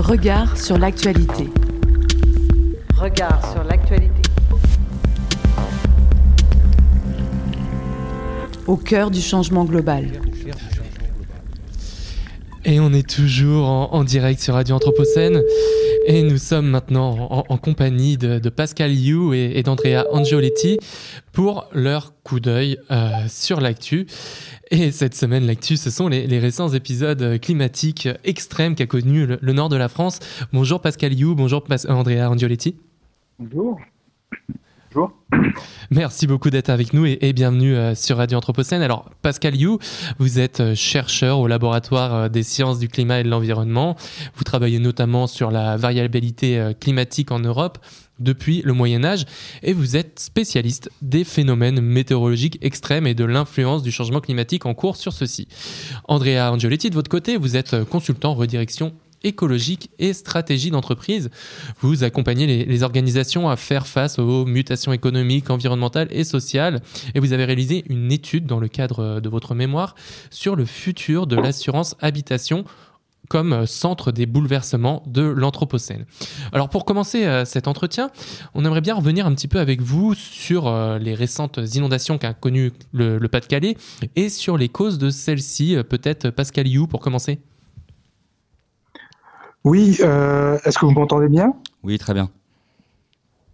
Regard sur l'actualité. Regard sur l'actualité. Au cœur du changement global. Et on est toujours en, direct sur Radio Anthropocène. Et nous sommes maintenant en, compagnie de, Pascal You et, d'Andrea Angioletti pour leur coup d'œil euh, sur l'actu. Et cette semaine, l'actu, ce sont les, récents épisodes climatiques extrêmes qu'a connu le, nord de la France. Bonjour Pascal You, bonjour Andrea Angioletti. Bonjour. Merci beaucoup d'être avec nous et, bienvenue euh, sur Radio Anthropocène. Alors, Pascal You, vous êtes euh, chercheur au laboratoire euh, des sciences du climat et de l'environnement. Vous travaillez notamment sur la variabilité climatique en Europe depuis le Moyen Âge et vous êtes spécialiste des phénomènes météorologiques extrêmes et de l'influence du changement climatique en cours sur ceux-ci. Andrea Angioletti, de votre côté, vous êtes consultant redirection écologique et stratégie d'entreprise. Vous accompagnez les, organisations à faire face aux mutations économiques, environnementales et sociales. Et vous avez réalisé une étude dans le cadre de votre mémoire sur le futur de l'assurance habitation comme centre des bouleversements de l'Anthropocène. Alors pour commencer euh, cet entretien, on aimerait bien revenir un petit peu avec vous sur euh, les récentes inondations qu'a connues le, Pas-de-Calais et sur les causes de celles-ci. Euh, peut-être Pascal You pour commencer. Oui, euh, est-ce que vous m'entendez bien? Oui, très bien.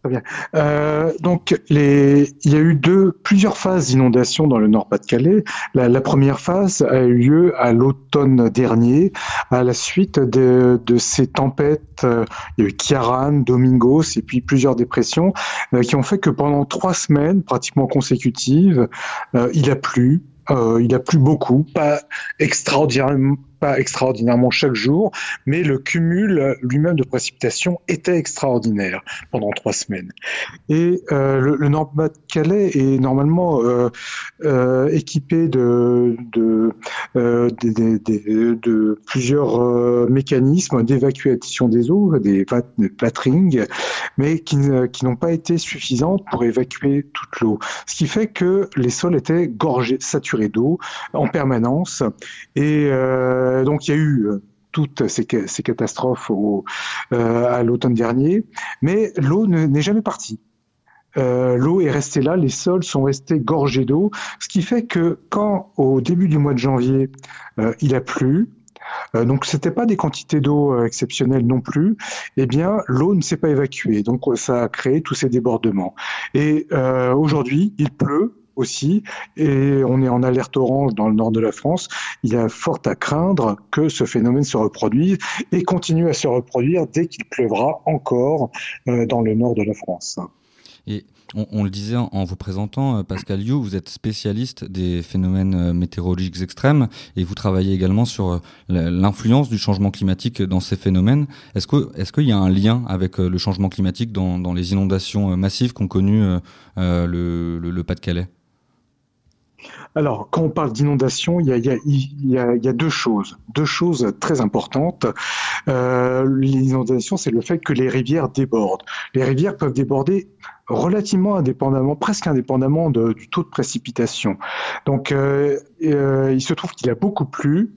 Très bien. Euh, donc, les, il y a eu deux, plusieurs phases d'inondation dans le Nord-Pas-de-Calais. La, première phase a eu lieu à l'automne dernier, à la suite de, ces tempêtes. Euh, il y a eu Kiaran, Domingos et puis plusieurs dépressions qui ont fait que pendant trois semaines, pratiquement consécutives, il a plu. il a plu beaucoup, pas extraordinairement, pas extraordinairement chaque jour, mais le cumul lui-même de précipitations était extraordinaire pendant trois semaines. Et euh, le, Nord-Pas-de-Calais est normalement euh, euh, équipé de, plusieurs mécanismes d'évacuation des eaux, des, platrings, mais qui, n'ont pas été suffisantes pour évacuer toute l'eau. Ce qui fait que les sols étaient gorgés, saturés d'eau en permanence. Et euh, donc il y a eu euh, toutes ces, catastrophes euh, à l'automne dernier, mais l'eau n'est jamais partie. l'eau est restée là, les sols sont restés gorgés d'eau, ce qui fait que quand au début du mois de janvier il a plu, donc c'était pas des quantités d'eau exceptionnelles non plus, eh bien l'eau ne s'est pas évacuée, donc ça a créé tous ces débordements. Et aujourd'hui il pleut, aussi, et on est en alerte orange dans le nord de la France. Il y a fort à craindre que ce phénomène se reproduise et continue à se reproduire dès qu'il pleuvra encore euh, dans le nord de la France. Et on, le disait en, vous présentant, euh, Pascal You, vous êtes spécialiste des phénomènes euh, météorologiques extrêmes et vous travaillez également sur l'influence du changement climatique dans ces phénomènes. Est-ce qu'il y a un lien avec le changement climatique dans, les inondations massives qu'ont connues le Pas-de-Calais? Alors, quand on parle d'inondation, il, y a, deux choses, deux choses très importantes. Euh, L'inondation, c'est le fait que les rivières débordent. Les rivières peuvent déborder relativement indépendamment, presque indépendamment du taux de précipitation. Donc, euh, euh, il se trouve qu'il a beaucoup plu,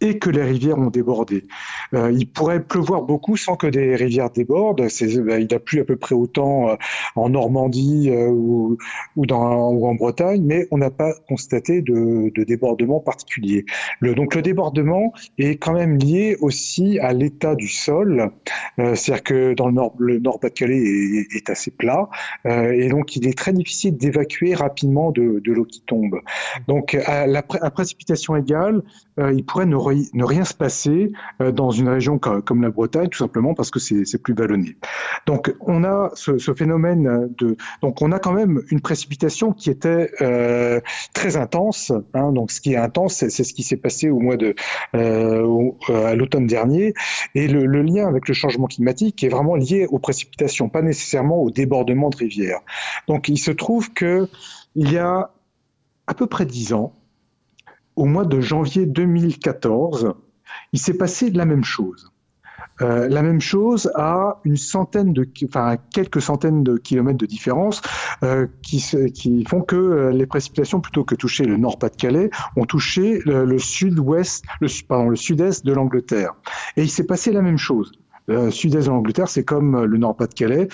et que les rivières ont débordé. Euh, il pourrait pleuvoir beaucoup sans que des rivières débordent. Bah, il a plu à peu près autant euh, en Normandie euh, ou, en Bretagne, mais on n'a pas constaté de, de, débordement particulier. Le, donc le débordement est quand même lié aussi à l'état du sol. C'est-à-dire que dans le nord, le Nord-Pas-de-Calais est, assez plat, et donc il est très difficile d'évacuer rapidement de, l'eau qui tombe. Donc à la précipitation égale, il pourrait ne ne rien se passer dans une région comme la Bretagne, tout simplement parce que c'est plus vallonné. Donc on a ce, phénomène de, donc on a quand même une précipitation qui était euh, très intense. Hein, donc ce qui est intense, c'est ce qui s'est passé au mois de euh, à l'automne dernier, et le, le, lien avec le changement climatique est vraiment lié aux précipitations, pas nécessairement au débordement de rivières. Donc il se trouve que il y a à peu près dix ans, au mois de janvier 2014, il s'est passé la même chose. Euh, la même chose à une centaine de, enfin quelques centaines de kilomètres de différence, euh, qui, font que euh, les précipitations, plutôt que toucher le Nord-Pas-de-Calais, ont touché le, sud-ouest, le sud-est de l'Angleterre. Et il s'est passé la même chose. Le sud-est de l'Angleterre, c'est comme le Nord-Pas-de-Calais.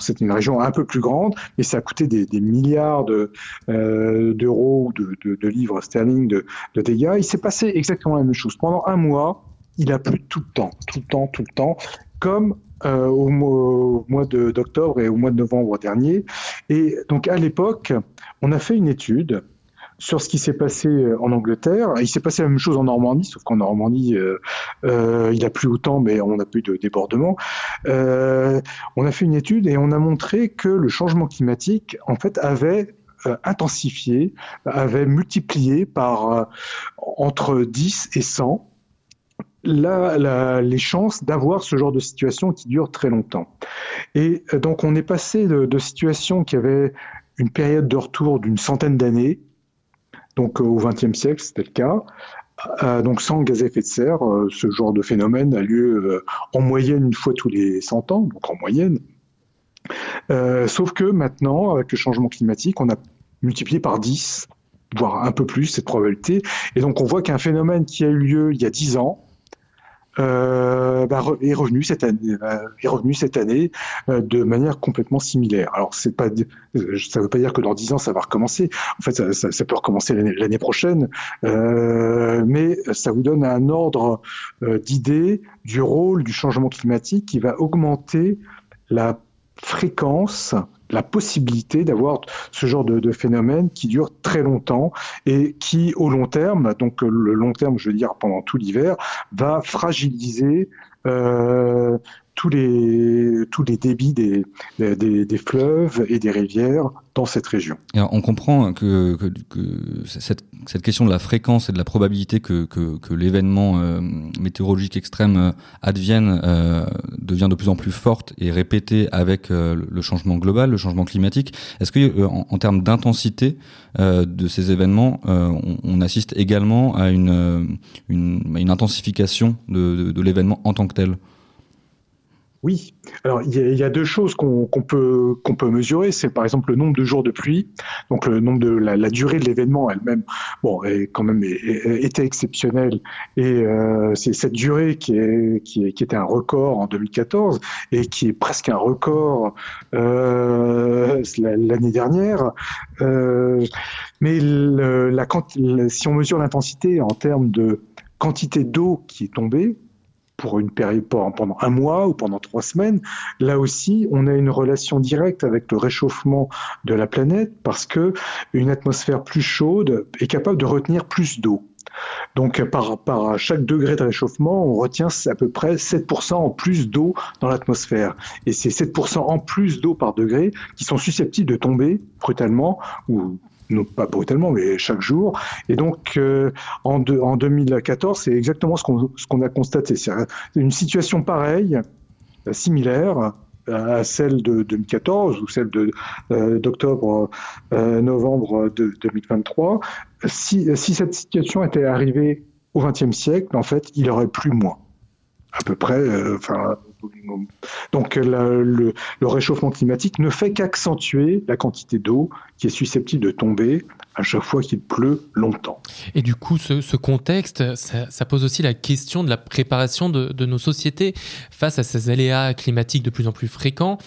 C'est une région un peu plus grande, mais ça a coûté des, des milliards d'euros de, d'euros, de, de, de, livres sterling de, de dégâts. Il s'est passé exactement la même chose. Pendant un mois, il a plu tout le temps, tout le temps, tout le temps, comme euh, au, mois, mois d'octobre et au mois de novembre dernier. Et donc à l'époque, on a fait une étude sur ce qui s'est passé en Angleterre. Il s'est passé la même chose en Normandie, sauf qu'en Normandie, euh, euh, il a plu autant, mais on n'a plus de débordement. Euh, on a fait une étude et on a montré que le changement climatique, en fait, avait euh, intensifié, avait multiplié par euh, entre 10 et 100 la, la, les chances d'avoir ce genre de situation qui dure très longtemps. Et euh, donc on est passé de situations qui avaient une période de retour d'une centaine d'années, donc au XXe siècle c'était le cas, euh, donc sans gaz à effet de serre, euh, ce genre de phénomène a lieu en moyenne une fois tous les 100 ans, donc en moyenne. sauf que maintenant, avec le changement climatique, on a multiplié par 10, voire un peu plus cette probabilité. Et donc on voit qu'un phénomène qui a eu lieu il y a 10 ans, euh, bah, est revenu cette année, est revenu cette année euh, de manière complètement similaire. Alors c'est pas, ça veut pas dire que dans dix ans ça va recommencer. En fait, ça peut recommencer l'année prochaine, euh, mais ça vous donne un ordre euh, d'idée du rôle du changement climatique qui va augmenter la fréquence la possibilité d'avoir ce genre de, phénomène qui dure très longtemps et qui, au long terme, donc le long terme, je veux dire pendant tout l'hiver, va fragiliser euh, tous les tous les débits des, des, des, fleuves et des rivières dans cette région. Alors, on comprend que, que, que, cette, cette question de la fréquence et de la probabilité que, que, l'événement euh, météorologique extrême euh, advienne euh, devient de plus en plus forte et répétée avec euh, le changement global, le changement climatique. Est-ce que euh, en, termes d'intensité de ces événements, on, on, assiste également à une, une, une intensification de, de, de l'événement en tant que tel? Oui. Alors il y, a deux choses qu'on qu peut peut mesurer, c'est par exemple le nombre de jours de pluie, donc le nombre de la, durée de l'événement elle-même. Bon, est quand même était exceptionnelle et euh, c'est cette durée qui était un record en 2014 et qui est presque un record euh, l'année dernière. Euh, mais le, la, si on mesure l'intensité en termes de quantité d'eau qui est tombée, pour une période pendant un mois ou pendant trois semaines, là aussi, on a une relation directe avec le réchauffement de la planète parce que une atmosphère plus chaude est capable de retenir plus d'eau. Donc par, par chaque degré de réchauffement, on retient à peu près 7% en plus d'eau dans l'atmosphère. Et c'est 7% en plus d'eau par degré qui sont susceptibles de tomber brutalement ou non pas brutalement, mais chaque jour. Et donc, euh, en, en 2014, c'est exactement ce qu'on qu a constaté. C'est une situation pareille, euh, similaire à celle de 2014 ou celle d'octobre, euh, novembre de 2023. Si, si cette situation était arrivée au XXe siècle, en fait, il aurait plu moins. À peu près, enfin, donc la, le, réchauffement climatique ne fait qu'accentuer la quantité d'eau qui est susceptible de tomber à chaque fois qu'il pleut longtemps. Et du coup, ce, contexte, ça, pose aussi la question de la préparation de, nos sociétés face à ces aléas climatiques de plus en plus fréquents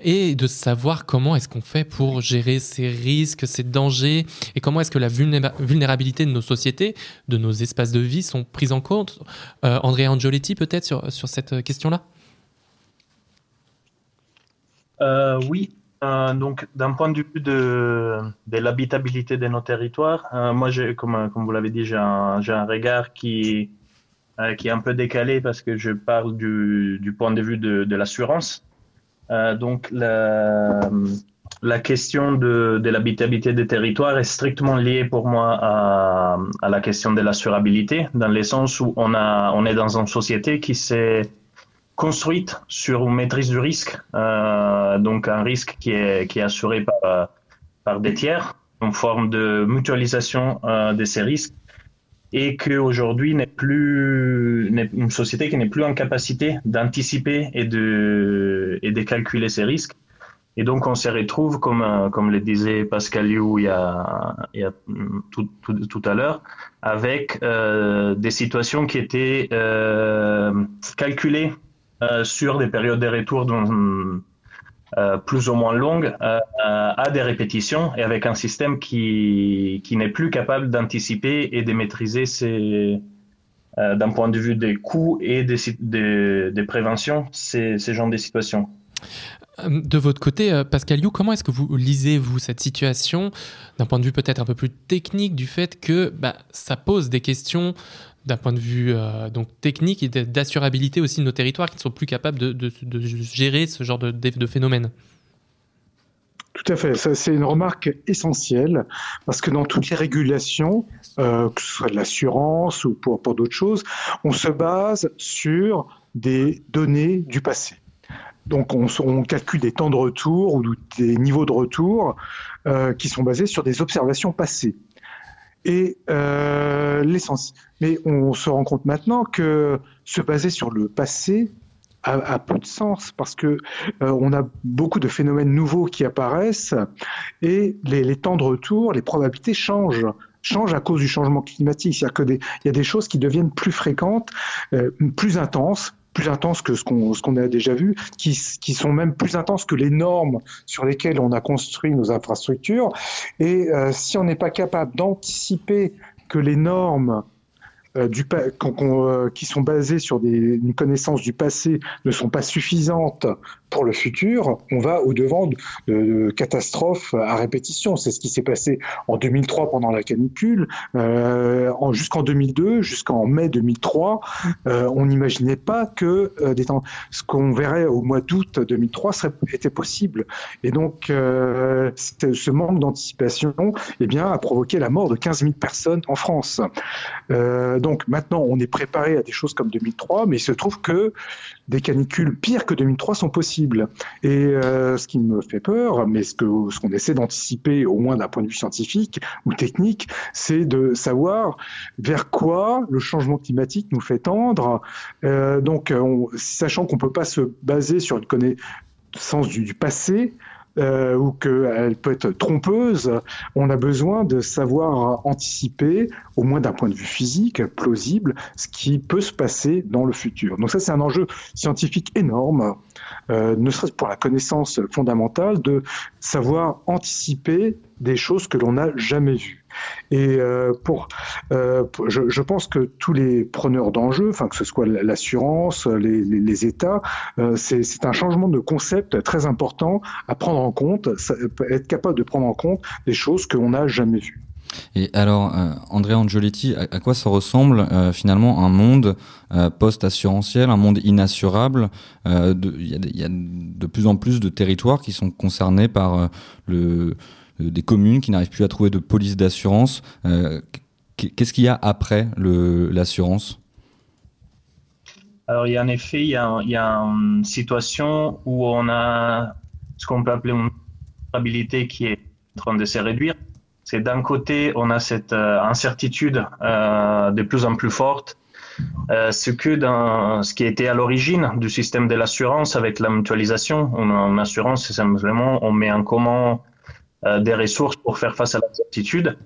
et de savoir comment est-ce qu'on fait pour gérer ces risques, ces dangers et comment est-ce que la vulnérabilité de nos sociétés, de nos espaces de vie sont prises en compte. Euh, Andrea Angioletti, peut-être sur cette question-là? Euh, oui, euh, donc d'un point de vue de, de l'habitabilité de nos territoires, euh, moi, comme, comme vous l'avez dit, j'ai un, un, regard qui, qui est un peu décalé parce que je parle du, du point de vue de, de l'assurance. Donc la, la question de, de l'habitabilité des territoires est strictement liée pour moi à, à la question de l'assurabilité, dans le sens où on, a, on est dans une société qui s'est construite sur une maîtrise du risque, euh, donc un risque qui est, assuré par, par des tiers, en forme de mutualisation euh, de ces risques, et qu'aujourd'hui n'est plus une société qui n'est plus en capacité d'anticiper et de, et de calculer ces risques. Et donc on se retrouve, comme, comme le disait Pascal Liu il y a, il y a tout, tout, tout à l'heure, avec euh, des situations qui étaient euh, calculées sur des périodes de retour plus ou moins longues à des répétitions et avec un système qui, qui n'est plus capable d'anticiper et de maîtriser ces, d'un point de vue des coûts et des, des, préventions ces, ces genres de situations. De votre côté, euh, Pascal You, comment est-ce que vous lisez, vous, cette situation d'un point de vue peut-être un peu plus technique du fait que bah, ça pose des questions d'un point de vue euh, donc technique et d'assurabilité aussi de nos territoires qui ne sont plus capables de, gérer ce genre de, phénomène tout à fait, c'est une remarque essentielle parce que dans toutes les régulations, euh, que ce soit de l'assurance ou pour, pour d'autres choses, on se base sur des données du passé. Donc on, calcule des temps de retour ou des niveaux de retour euh, qui sont basés sur des observations passées. Et euh, Mais on se rend compte maintenant que se baser sur le passé a, peu de sens parce que euh, on a beaucoup de phénomènes nouveaux qui apparaissent et les, temps de retour, les probabilités changent à cause du changement climatique. C'est-à-dire que il y a des choses qui deviennent plus fréquentes, euh, plus intenses, plus intenses que ce qu'on a déjà vu, qui, qui sont même plus intenses que les normes sur lesquelles on a construit nos infrastructures. Et euh, si on n'est pas capable d'anticiper que les normes euh, euh, qui sont basées sur une connaissance du passé ne sont pas suffisantes pour le futur, on va au-devant de, catastrophes à répétition. C'est ce qui s'est passé en 2003 pendant la canicule, euh, jusqu'en 2002, jusqu'en mai 2003. Euh, on n'imaginait pas que ce qu'on verrait au mois d'août 2003 serait, était possible. Et donc, ce manque d'anticipation eh bien, a provoqué la mort de 15 000 personnes en France. Donc maintenant, on est préparé à des choses comme 2003, mais il se trouve que des canicules pires que 2003 sont possibles. Et euh, ce qui me fait peur, mais ce qu'on ce essaie d'anticiper, au moins d'un point de vue scientifique ou technique, c'est de savoir vers quoi le changement climatique nous fait tendre. Euh, donc, sachant qu'on peut pas se baser sur une connaissance du passé, euh, ou qu'elle peut être trompeuse, on a besoin de savoir anticiper, au moins d'un point de vue physique, plausible, ce qui peut se passer dans le futur. Donc ça, c'est un enjeu scientifique énorme, euh, ne serait-ce pour la connaissance fondamentale, de savoir anticiper des choses que l'on n'a jamais vues. Et euh, pour, euh, je, je, pense que tous les preneurs d'enjeux, enfin que ce soit l'assurance, les, les, États, euh, c'est un changement de concept très important à prendre en compte, être capable de prendre en compte des choses que l'on n'a jamais vues. Et alors, euh, Andrea à, quoi ça ressemble euh, finalement un monde euh, post-assurantiel, un monde inassurable Il y, a de plus en plus de territoires qui sont concernés par euh, des communes qui n'arrivent plus à trouver de police d'assurance. Euh, qu'est-ce qu'il y a après l'assurance? Alors, il y a en effet, il y a, une situation où on a ce qu'on peut appeler une stabilité qui est en train de se réduire. C'est d'un côté, on a cette euh, incertitude euh, de plus en plus forte, euh, ce que dans ce qui était à l'origine du système de l'assurance avec la mutualisation. On, en assurance, c'est simplement on met en commun des ressources pour faire face à l'incertitude.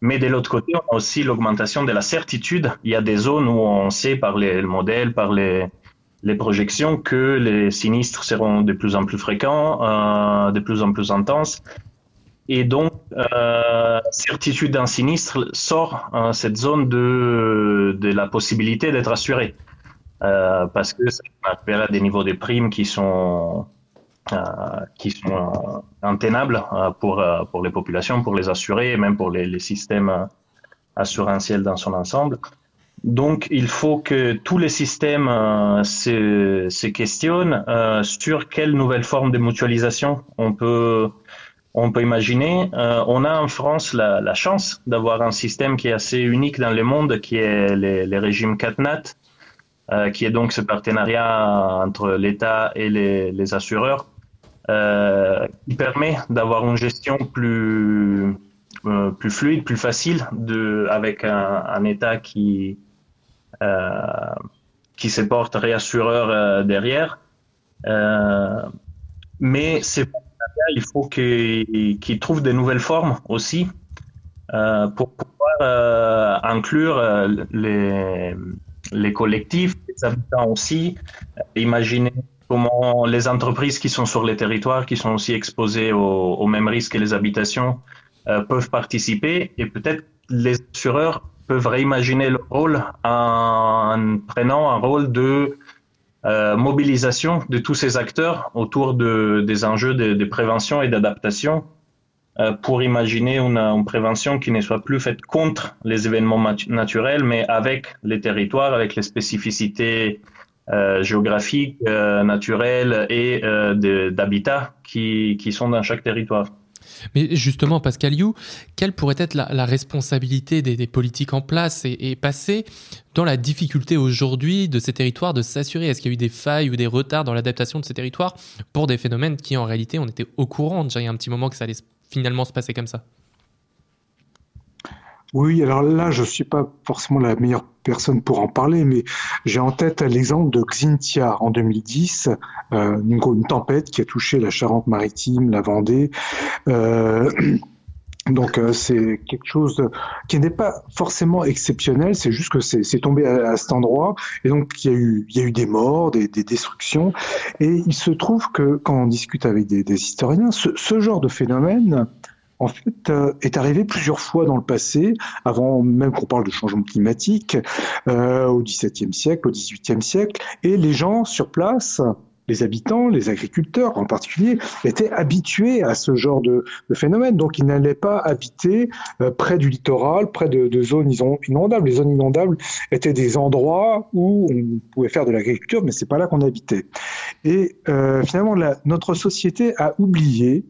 Mais de l'autre côté, on a aussi l'augmentation de la certitude. Il y a des zones où on sait par les modèles, par les, projections, que les sinistres seront de plus en plus fréquents, de plus en plus intenses. Et donc, euh, certitude d'un sinistre sort euh, cette zone de, de la possibilité d'être assuré. Euh, parce que ça à des niveaux de primes qui sont euh, qui sont intenables euh, pour, pour les populations, pour les assurés et même pour les, systèmes assurantiels dans son ensemble. Donc, il faut que tous les systèmes se, questionnent sur quelle nouvelle forme de mutualisation on peut, on peut imaginer. Euh, on a en France la, chance d'avoir un système qui est assez unique dans le monde, qui est les, les régimes CatNat, qui est donc ce partenariat entre l'État et les, assureurs euh, qui permet d'avoir une gestion plus euh, fluide, plus facile, avec un, État qui euh, qui se porte réassureur euh, derrière. Euh, mais c'est il faut qu'il qu trouve de nouvelles formes aussi pour pouvoir inclure les les collectifs, les habitants aussi. Imaginer comment les entreprises qui sont sur les territoires, qui sont aussi exposées aux, mêmes risques que les habitations, euh, peuvent participer et peut-être les assureurs peuvent réimaginer le rôle en prenant un rôle de euh, mobilisation de tous ces acteurs autour de, des enjeux de, prévention et d'adaptation euh, pour imaginer une, prévention qui ne soit plus faite contre les événements naturels, mais avec les territoires, avec les spécificités euh, géographiques, naturelles et d'habitat qui, qui sont dans chaque territoire. Mais justement, Pascal You, quelle pourrait être la, responsabilité des, politiques en place et, et passer dans la difficulté aujourd'hui de ces territoires de s'assurer? Est-ce qu'il y a eu des failles ou des retards dans l'adaptation de ces territoires pour des phénomènes qui, en réalité, on était au courant déjà il y a un petit moment que ça allait finalement se passer comme ça? Oui, alors là, je ne suis pas forcément la meilleure personne pour en parler, mais j'ai en tête l'exemple de Xintia en 2010, euh, une, tempête qui a touché la Charente-Maritime, la Vendée. Euh, donc euh, c'est quelque chose qui n'est pas forcément exceptionnel, c'est juste que c'est tombé à, cet endroit et donc il y a eu, des morts, des, des destructions et il se trouve que quand on discute avec des, historiens, ce, genre de phénomène en fait, euh, est arrivé plusieurs fois dans le passé, avant même qu'on parle de changement climatique, euh, au XVIIe siècle, au XVIIIe siècle, et les gens sur place, les habitants, les agriculteurs en particulier, étaient habitués à ce genre de, phénomène. Donc, ils n'allaient pas habiter euh, près du littoral, près de, de, zones inondables. Les zones inondables étaient des endroits où on pouvait faire de l'agriculture, mais c'est pas là qu'on habitait. Et euh, finalement, la, notre société a oublié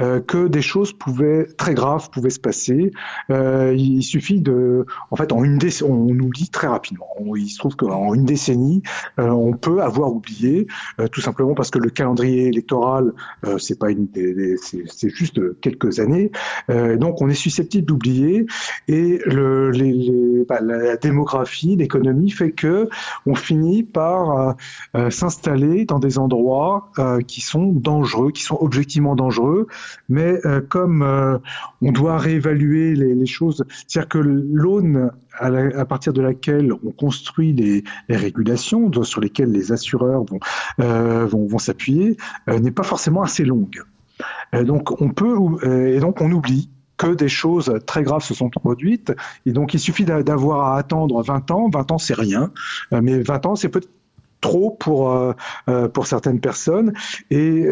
euh, que des choses pouvaient très graves pouvaient se passer. Euh, il suffit de, en fait, en une décennie, on oublie très rapidement. il se trouve qu'en une décennie, euh, on peut avoir oublié, euh, tout simplement parce que le calendrier électoral, c'est pas une, c'est juste quelques années. donc, on est susceptible d'oublier. Et le, les, les, bah, la démographie, l'économie fait que on finit par s'installer dans des endroits qui sont dangereux, qui sont objectivement dangereux mais euh, comme euh, on doit réévaluer les, choses, c'est-à-dire que l'aune à, partir de laquelle on construit les, régulations sur lesquelles les assureurs vont, euh, s'appuyer n'est pas forcément assez longue. Donc on peut et donc on oublie que des choses très graves se sont produites. Et donc, il suffit d'avoir à attendre 20 ans. 20 ans, c'est rien. Mais 20 ans, c'est peut-être trop pour, pour certaines personnes. Et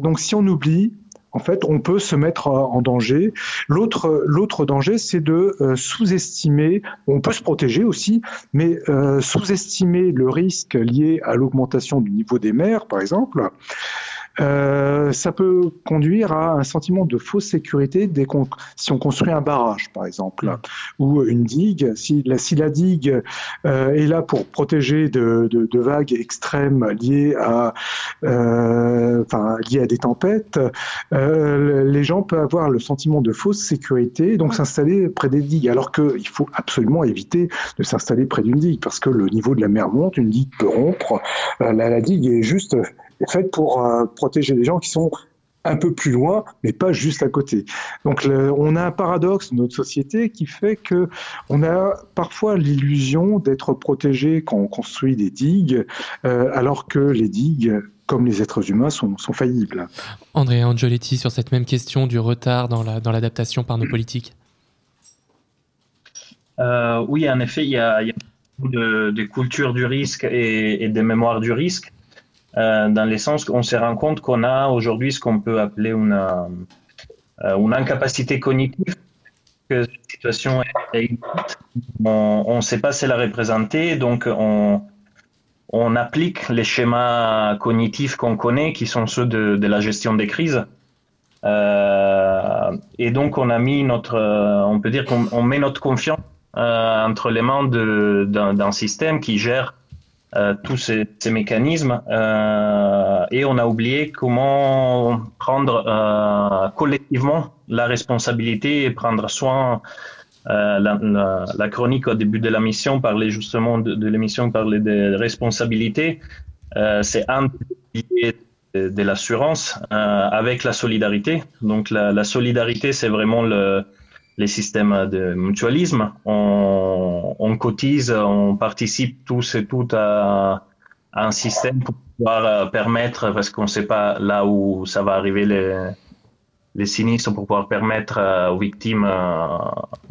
donc, si on oublie, en fait, on peut se mettre en danger. L'autre, l'autre danger, c'est de euh, sous-estimer. On peut se protéger aussi, mais euh, sous-estimer le risque lié à l'augmentation du niveau des mers, par exemple. Euh, ça peut conduire à un sentiment de fausse sécurité dès qu'on, si on construit un barrage, par exemple, ou une digue. Si la, digue euh, est là pour protéger de, de, de vagues extrêmes liées à, euh, liées à des tempêtes, euh, les gens peuvent avoir le sentiment de fausse sécurité, donc s'installer près des digues, alors qu'il faut absolument éviter de s'installer près d'une digue, parce que le niveau de la mer monte, une digue peut rompre, la, la digue est juste est faite pour euh, protéger les gens qui sont un peu plus loin, mais pas juste à côté. Donc le, on a un paradoxe dans notre société qui fait que on a parfois l'illusion d'être protégé quand on construit des digues, euh, alors que les digues comme les êtres humains sont, sont faillibles. André Angioletti, sur cette même question du retard dans l'adaptation la, dans par nos politiques. Euh, oui, en effet, il y a, il y a de, de culture du risque et, et des mémoires du risque. Euh, dans le sens qu'on se rend compte qu'on a aujourd'hui ce qu'on peut appeler une, euh, incapacité cognitive, que cette situation est, on ne sait pas si la représenter, donc on, applique les schémas cognitifs qu'on connaît, qui sont ceux de, la gestion des crises. Euh, et donc on a mis notre, on peut dire qu'on met notre confiance entre les mains d'un système qui gère euh, tous ces, ces mécanismes euh, et on a oublié comment prendre euh, collectivement la responsabilité et prendre soin. Euh, la, la, la, chronique au début de la mission parlait justement de, de l'émission parlait des responsabilités. Euh, c'est un piliers de, de l'assurance avec la solidarité. Donc la, la solidarité, c'est vraiment le les systèmes de mutualisme. On, cotise, on participe tous et toutes à, un système pour pouvoir permettre, parce qu'on ne sait pas là où ça va arriver les, sinistres, pour pouvoir permettre aux victimes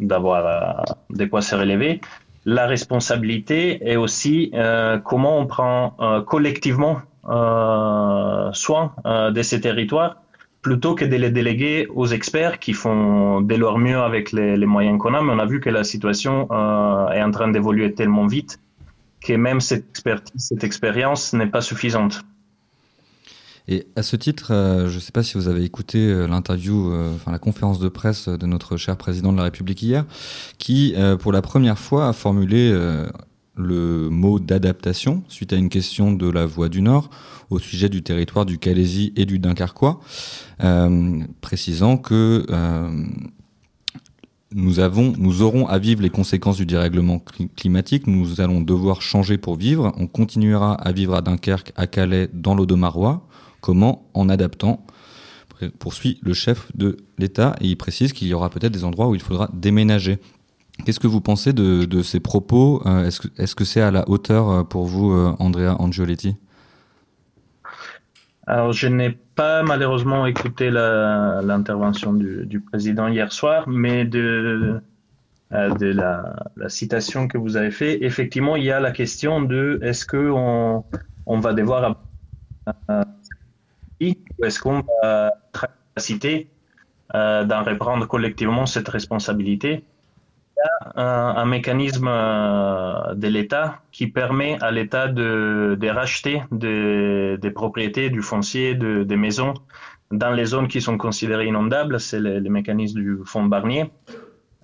d'avoir des poids se relever la responsabilité et aussi euh, comment on prend euh, collectivement euh, soin de ces territoires plutôt que de les déléguer aux experts qui font de leur mieux avec les, moyens qu'on a. Mais on a vu que la situation est en train d'évoluer tellement vite que même cette expertise, cette expérience n'est pas suffisante. Et à ce titre, euh, je ne sais pas si vous avez écouté euh, l'interview, euh, enfin la conférence de presse de notre cher président de la République hier, qui, pour la première fois, a formulé le mot d'adaptation suite à une question de la Voix du Nord au sujet du territoire du Calaisie et du Dunkerquois, précisant que nous avons, nous aurons à vivre les conséquences du dérèglement climatique. Nous allons devoir changer pour vivre. On continuera à vivre à Dunkerque, à Calais, dans l'Audomarois. Comment? En adaptant, poursuit le chef de l'État, et il précise qu'il y aura peut-être des endroits où il faudra déménager. Qu'est-ce que vous pensez de, ces propos euh, Est-ce que c'est à la hauteur euh, pour vous, euh, Andrea Angioletti? Alors, je n'ai pas malheureusement écouté l'intervention du, président hier soir, mais de, de la, citation que vous avez fait, effectivement, il y a la question de est-ce qu'on on va devoir ou est-ce qu'on va être capacité d'en reprendre collectivement cette responsabilité? Il y a un, mécanisme euh, de l'État qui permet à l'État de, racheter des, propriétés, du foncier, de, des maisons dans les zones qui sont considérées inondables. C'est le, mécanisme du fonds Barnier.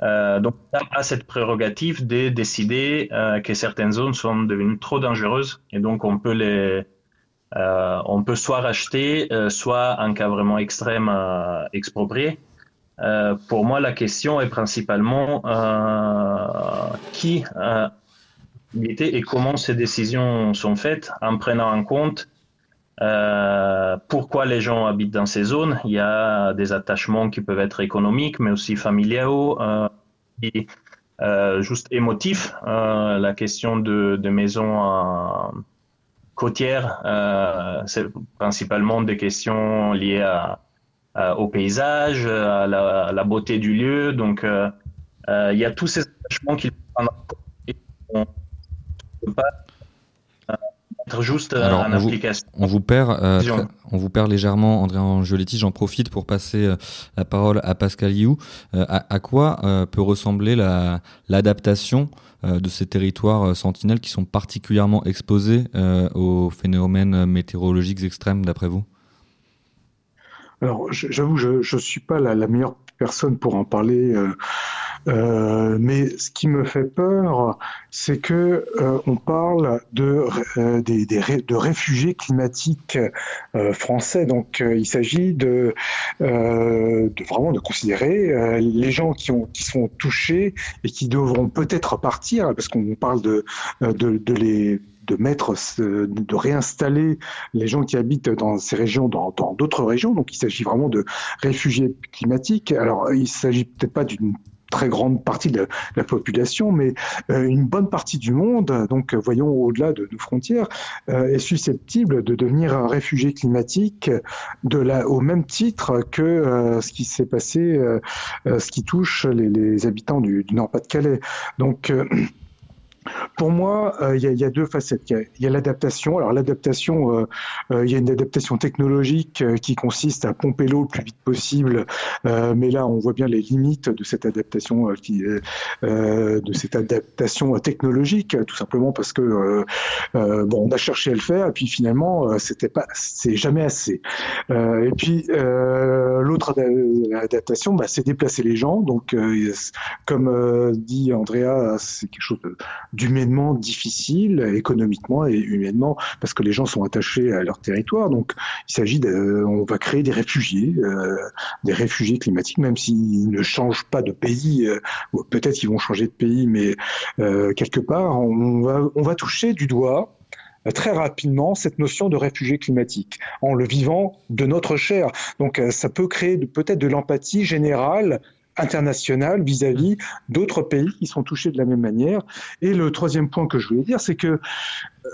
Euh, donc, on a cette prérogative de décider euh, que certaines zones sont devenues trop dangereuses et donc on peut les, on peut soit racheter, soit en cas vraiment extrême exproprier. Pour moi, la question est principalement qui et comment ces décisions sont faites en prenant en compte pourquoi les gens habitent dans ces zones. Il y a des attachements qui peuvent être économiques, mais aussi familiaux et juste émotifs. la question de, maisons côtière, euh, c'est principalement des questions liées au paysage, à la, beauté du lieu. Donc, euh, euh, il y a tous ces attachements qui ne peut pas être juste en application. on vous perd, on vous perd légèrement, André Angioletti. J'en profite pour passer la parole à Pascal Liu. À, quoi peut ressembler l'adaptation euh, de ces territoires euh, sentinelles qui sont particulièrement exposés euh, aux phénomènes météorologiques extrêmes, d'après vous? Alors, j'avoue, je ne suis pas la, meilleure personne pour en parler. Euh, mais ce qui me fait peur, c'est que euh, on parle de, euh, des, de réfugiés climatiques français. Donc, il s'agit de, vraiment de considérer les gens qui, ont, qui sont touchés et qui devront peut-être partir, parce qu'on parle de, de les de mettre, de réinstaller les gens qui habitent dans ces régions dans d'autres régions. Donc, il s'agit vraiment de réfugiés climatiques. Alors, il s'agit peut-être pas d'une très grande partie de la, population, mais euh, une bonne partie du monde, donc voyons au-delà de nos frontières, euh, est susceptible de devenir un réfugié climatique de la, au même titre que euh, ce qui s'est passé, ce qui touche les, habitants du, du Nord-Pas-de-Calais. Donc pour moi, euh, il y, a deux facettes. Il y a, l'adaptation. Alors l'adaptation, euh, euh, il y a une adaptation technologique qui consiste à pomper l'eau le plus vite possible, mais là on voit bien les limites de cette adaptation, de cette adaptation technologique, tout simplement parce que bon, on a cherché à le faire et puis finalement c'était pas, c'est jamais assez. et puis l'autre adaptation, bah, c'est déplacer les gens. Donc comme dit Andrea, c'est quelque chose de d'humainement difficile, économiquement et humainement, parce que les gens sont attachés à leur territoire. Donc, il s'agit de, on va créer des réfugiés, euh, des réfugiés climatiques, même s'ils ne changent pas de pays. Euh, peut-être ils vont changer de pays, mais euh, quelque part, on va, on va toucher du doigt très rapidement cette notion de réfugié climatique en le vivant de notre chair. Donc ça peut créer peut-être de l'empathie générale internationale vis-à-vis d'autres pays qui sont touchés de la même manière. Et le troisième point que je voulais dire, c'est que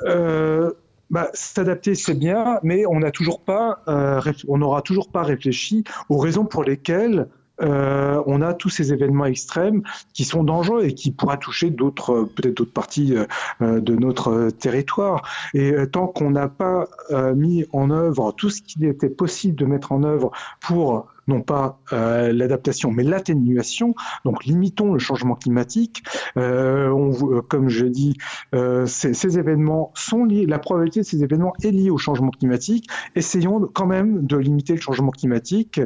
euh, bah, s'adapter c'est bien, mais on n'a toujours pas, euh, on n'aura toujours pas réfléchi aux raisons pour lesquelles euh, on a tous ces événements extrêmes qui sont dangereux et qui pourraient toucher d'autres, peut-être d'autres parties euh, de notre territoire. Et tant qu'on n'a pas mis en œuvre tout ce qu'il était possible de mettre en œuvre pour non pas euh, l'adaptation, mais l'atténuation. Donc limitons le changement climatique. Euh, on, comme je dis, euh, ces, événements sont liés, la probabilité de ces événements est liée au changement climatique. Essayons quand même de limiter le changement climatique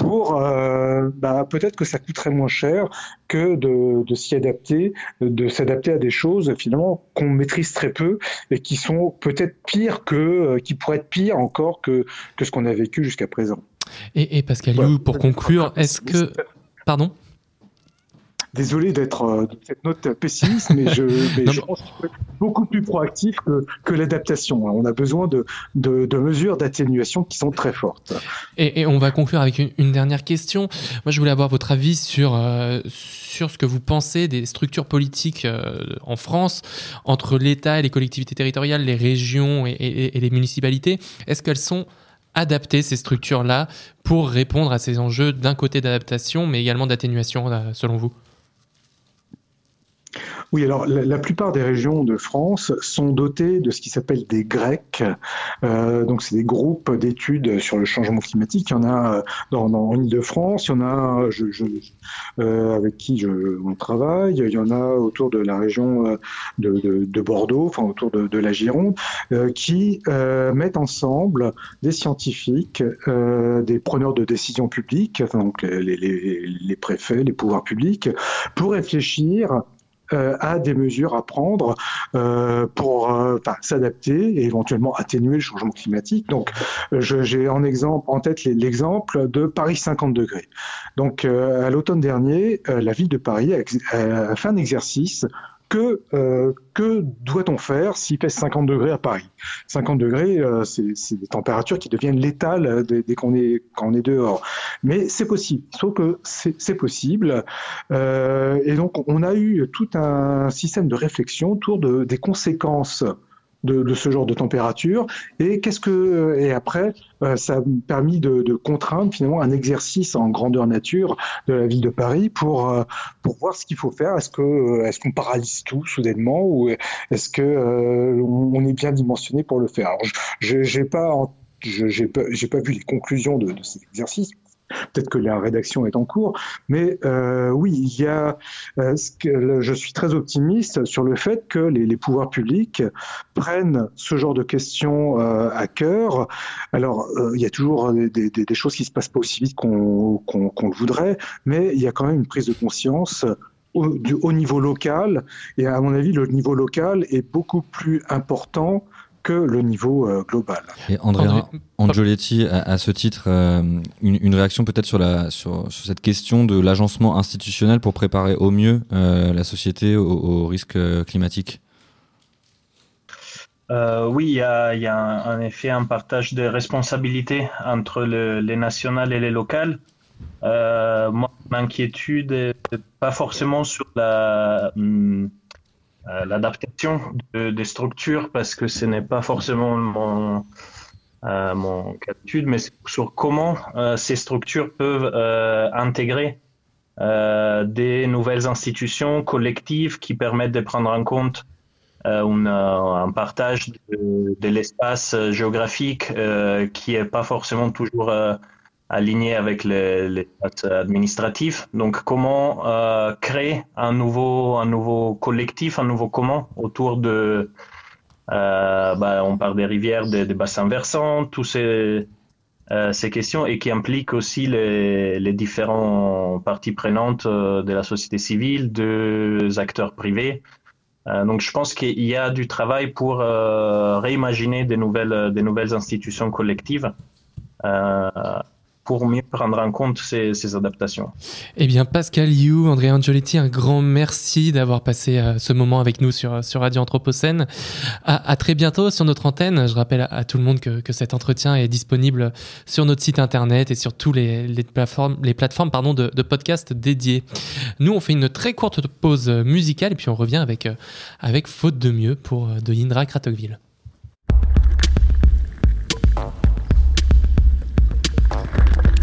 pour euh, bah, peut-être que ça coûterait moins cher que de, de s'y adapter, de s'adapter à des choses finalement qu'on maîtrise très peu et qui sont peut-être pires que, euh, qui pourraient être pires encore que, que ce qu'on a vécu jusqu'à présent. Et, et Pascal You, pour conclure, est-ce que... Pardon Désolé d'être euh, de cette note pessimiste, mais je, mais je pense qu'il faut être beaucoup plus proactif que, que l'adaptation. On a besoin de, de, de mesures d'atténuation qui sont très fortes. Et, et, on va conclure avec une, une, dernière question. Moi, je voulais avoir votre avis sur, euh, sur ce que vous pensez des structures politiques euh, en France entre l'État et les collectivités territoriales, les régions et les municipalités. Est-ce qu'elles sont adapter ces structures-là pour répondre à ces enjeux d'un côté d'adaptation, mais également d'atténuation, selon vous? Oui, alors la, plupart des régions de France sont dotées de ce qui s'appelle des GREC. Euh, donc c'est des groupes d'études sur le changement climatique. Il y en a euh, dans, dans Ile-de-France, il y en a euh, avec qui je, on travaille, il y en a autour de la région de, de, de Bordeaux, enfin autour de, la Gironde, qui mettent ensemble des scientifiques, des preneurs de décisions publiques, donc les préfets, les pouvoirs publics, pour réfléchir euh, à des mesures à prendre euh, pour euh, s'adapter et éventuellement atténuer le changement climatique. Donc, j'ai en exemple en tête l'exemple de Paris 50 degrés. Donc, à l'automne dernier, la ville de Paris a, a fait un exercice que, euh, que doit-on faire s'il fait 50 degrés à Paris? 50 degrés, euh, c'est des températures qui deviennent létales dès, dès qu'on est, quand on est dehors. Mais c'est possible, sauf que c'est possible. Euh, et donc, on a eu tout un système de réflexion autour de, des conséquences de, de, ce genre de température. Et qu'est-ce que et après, euh, ça a permis de, de, contraindre finalement un exercice en grandeur nature de la ville de Paris pour euh, pour voir ce qu'il faut faire. Est-ce que euh, est-ce qu'on paralyse tout soudainement ou est-ce que euh, on est bien dimensionné pour le faire? Alors, je j'ai pas j'ai pas, pas vu les conclusions de, de cet exercice, Peut-être que la rédaction est en cours, mais euh, oui, il y a. Euh, je suis très optimiste sur le fait que les, pouvoirs publics prennent ce genre de questions euh, à cœur. Alors, il y a toujours des, choses qui se passent pas aussi vite qu'on qu qu le voudrait, mais il y a quand même une prise de conscience au, du, au niveau local. Et à mon avis, le niveau local est beaucoup plus important que le niveau euh, global. Et André Angioletti, à, à, ce titre, euh, une, une, réaction peut-être sur, la, sur, sur cette question de l'agencement institutionnel pour préparer au mieux euh, la société aux au risques climatiques euh, oui, il y a, il y a en effet un partage de responsabilités entre le, les nationales et les locales. Euh, mon inquiétude est pas forcément sur la, hum, euh, l'adaptation de, des structures parce que ce n'est pas forcément mon, euh, mon cas mais sur comment euh, ces structures peuvent euh, intégrer euh, des nouvelles institutions collectives qui permettent de prendre en compte un partage de, de l'espace géographique qui est pas forcément toujours aligné avec les, les administratifs. Donc, comment euh, créer un nouveau, un nouveau collectif, un nouveau comment autour de, euh, bah, on parle des rivières, des, bassins versants, tous ces, euh, ces questions et qui impliquent aussi les, les différentes parties prenantes euh, de la société civile, des acteurs privés. Donc, je pense qu'il y a du travail pour réimaginer des nouvelles, des nouvelles institutions collectives. Pour mieux prendre en compte ces, adaptations. Eh bien, Pascal You, André Angioletti, un grand merci d'avoir passé euh, ce moment avec nous sur, sur Radio Anthropocène. À, très bientôt sur notre antenne. Je rappelle à, tout le monde que, que, cet entretien est disponible sur notre site internet et sur tous les, plateformes, les plateformes pardon, de, de podcasts dédiés. Nous, on fait une très courte pause musicale et puis on revient avec, euh, avec Faute de mieux pour euh, de Indra Kratokville.